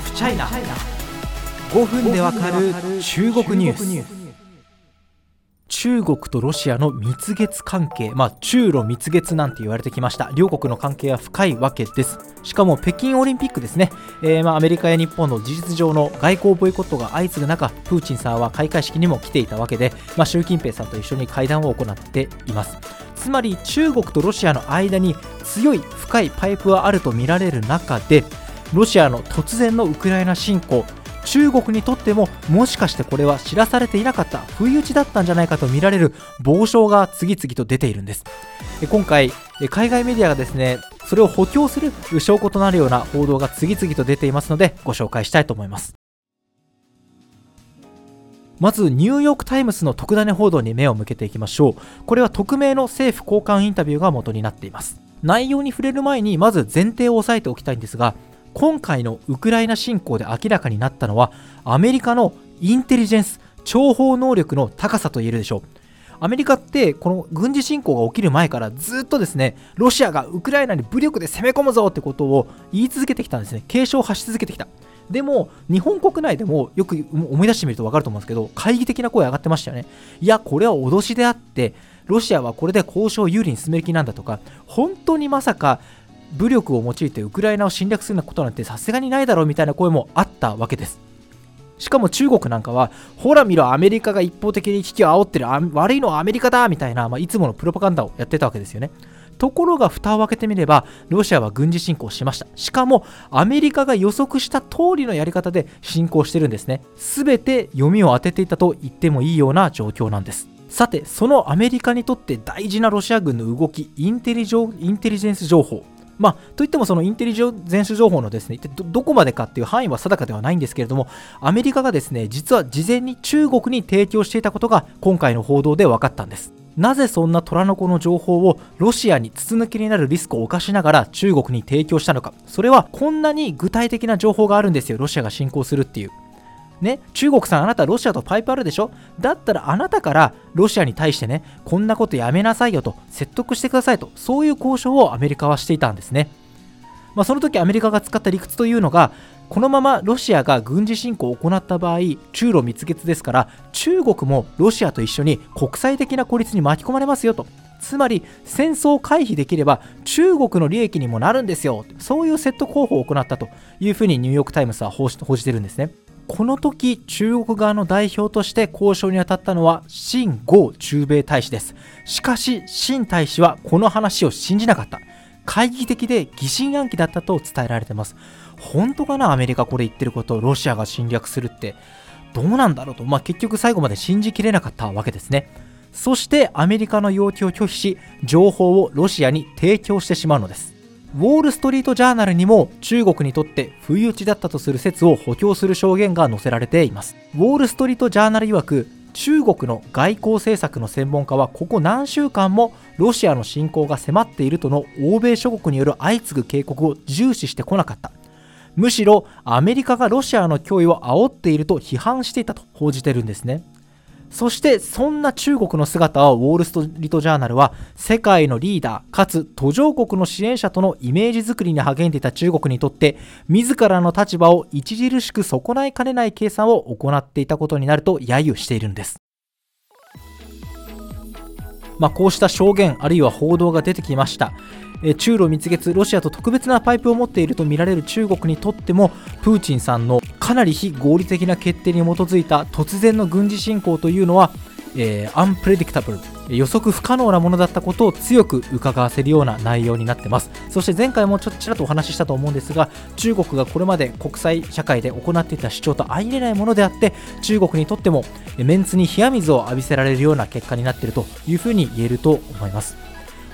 フチャイナ5分でわかる中国ニュース。中国とロシアの蜜月関係、まあ、中ロ蜜月なんて言われてきました。両国の関係は深いわけです。しかも北京オリンピックですね、えー、まあアメリカや日本の事実上の外交ボイコットが相次ぐ中プーチンさんは開会式にも来ていたわけで、まあ、習近平さんと一緒に会談を行っています。つまり中国とロシアの間に強い深いパイプはあるとみられる中でロシアの突然のウクライナ侵攻。中国にとってももしかしてこれは知らされていなかった不意打ちだったんじゃないかと見られる傍証が次々と出ているんです。今回海外メディアがですねそれを補強する証拠となるような報道が次々と出ていますのでご紹介したいと思います。まずニューヨーク・タイムズの特ダネ報道に目を向けていきましょう。これは匿名の政府高官インタビューが元になっています。内容に触れる前にまず前提を押さえておきたいんですが今回のウクライナ侵攻で明らかになったのはアメリカのインテリジェンス諜報能力の高さと言えるでしょう。アメリカってこの軍事侵攻が起きる前からずっとですねロシアがウクライナに武力で攻め込むぞってことを言い続けてきたんですね。警鐘を発し続けてきた。でも日本国内でもよく思い出してみると分かると思うんですけど懐疑的な声上がってましたよね。いやこれは脅しであってロシアはこれで交渉を有利に進める気なんだとか本当にまさか武力を用いてウクライナを侵略するようなことなんてさすがにないだろうみたいな声もあったわけですしかも中国なんかは、ほら見ろ、アメリカが一方的に危機を煽ってる、悪いのはアメリカだみたいな、まあ、いつものプロパガンダをやってたわけですよね。ところが蓋を開けてみれば、ロシアは軍事侵攻しました。しかも、アメリカが予測した通りのやり方で侵攻してるんですね。すべて読みを当てていたと言ってもいいような状況なんです。さて、そのアメリカにとって大事なロシア軍の動きインテリ、インテリジェンス情報、まあ、といってもそのインテリジェンス情報のですね、一体どこまでかっていう範囲は定かではないんですけれども、アメリカがですね、実は事前に中国に提供していたことが今回の報道で分かったんです。なぜそんな虎の子の情報をロシアに筒抜けになるリスクを冒しながら中国に提供したのか。それはこんなに具体的な情報があるんですよ、ロシアが侵攻するっていう。ね、中国さんあなたロシアとパイプあるでしょ？だったらあなたからロシアに対してねこんなことやめなさいよと説得してくださいとそういう交渉をアメリカはしていたんですね、まあ、その時アメリカが使った理屈というのがこのままロシアが軍事侵攻を行った場合中ロ蜜月ですから中国もロシアと一緒に国際的な孤立に巻き込まれますよと。つまり戦争を回避できれば中国の利益にもなるんですよそういう説得方法を行ったというふうにニューヨーク・タイムズは報じてるんですね。この時中国側の代表として交渉に当たったのは秦剛駐米大使です。しかし秦大使はこの話を信じなかった。懐疑的で疑心暗鬼だったと伝えられてます。本当かなアメリカこれ言ってることロシアが侵略するって。どうなんだろうと、まあ、結局最後まで信じきれなかったわけですね。そしてアメリカの要求を拒否し情報をロシアに提供してしまうのです。ウォール・ストリート・ジャーナルにも中国にとって不意打ちだったとする説を補強する証言が載せられています。ウォール・ストリート・ジャーナル曰く中国の外交政策の専門家はここ何週間もロシアの侵攻が迫っているとの欧米諸国による相次ぐ警告を重視してこなかった。むしろアメリカがロシアの脅威を煽っていると批判していたと報じてるんですね。そしてそんな中国の姿をウォール・ストリート・ジャーナルは世界のリーダーかつ途上国の支援者とのイメージ作りに励んでいた中国にとって自らの立場を著しく損ないかねない計算を行っていたことになると揶揄しているんです。まあ、こうした証言あるいは報道が出てきました。中ロ蜜月ロシアと特別なパイプを持っているとみられる中国にとってもプーチンさんのかなり非合理的な決定に基づいた突然の軍事侵攻というのは、えー、アンプレディクタブル予測不可能なものだったことを強く伺わせるような内容になってます。そして前回もちょっとちらっとお話ししたと思うんですが中国がこれまで国際社会で行っていた主張と相入れないものであって中国にとってもメンツに冷や水を浴びせられるような結果になっているというふうに言えると思います。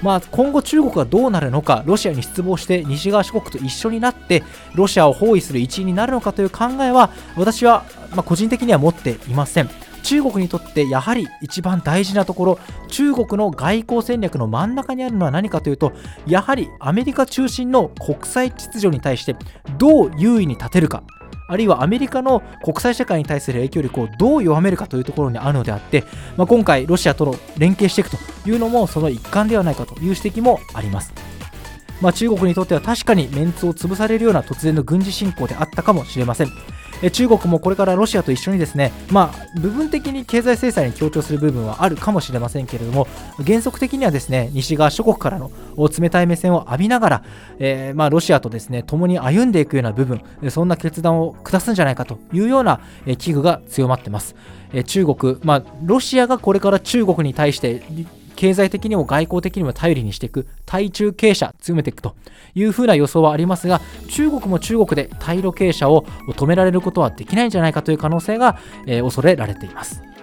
まあ、今後中国がどうなるのかロシアに失望して西側諸国と一緒になってロシアを包囲する一員になるのかという考えは私は、まあ、個人的には持っていません。中国にとってやはり一番大事なところ中国の外交戦略の真ん中にあるのは何かというとやはりアメリカ中心の国際秩序に対してどう優位に立てるかあるいはアメリカの国際社会に対する影響力をどう弱めるかというところにあるのであって、まあ、今回ロシアとの連携していくというのもその一環ではないかという指摘もありますまあ、中国にとっては確かにメンツを潰されるような突然の軍事侵攻であったかもしれません。え中国もこれからロシアと一緒にですね、まあ、部分的に経済制裁に強調する部分はあるかもしれませんけれども、原則的にはですね、西側諸国からの冷たい目線を浴びながら、えー、まあ、ロシアとですね、共に歩んでいくような部分、そんな決断を下すんじゃないかというような危惧が強まってます。中国、まあ、ロシアがこれから中国に対して経済的にも外交的にも頼りにしていく対中傾斜強めていくというふうな予想はありますが中国も中国で対ロ傾斜を止められることはできないんじゃないかという可能性が、えー、恐れられています。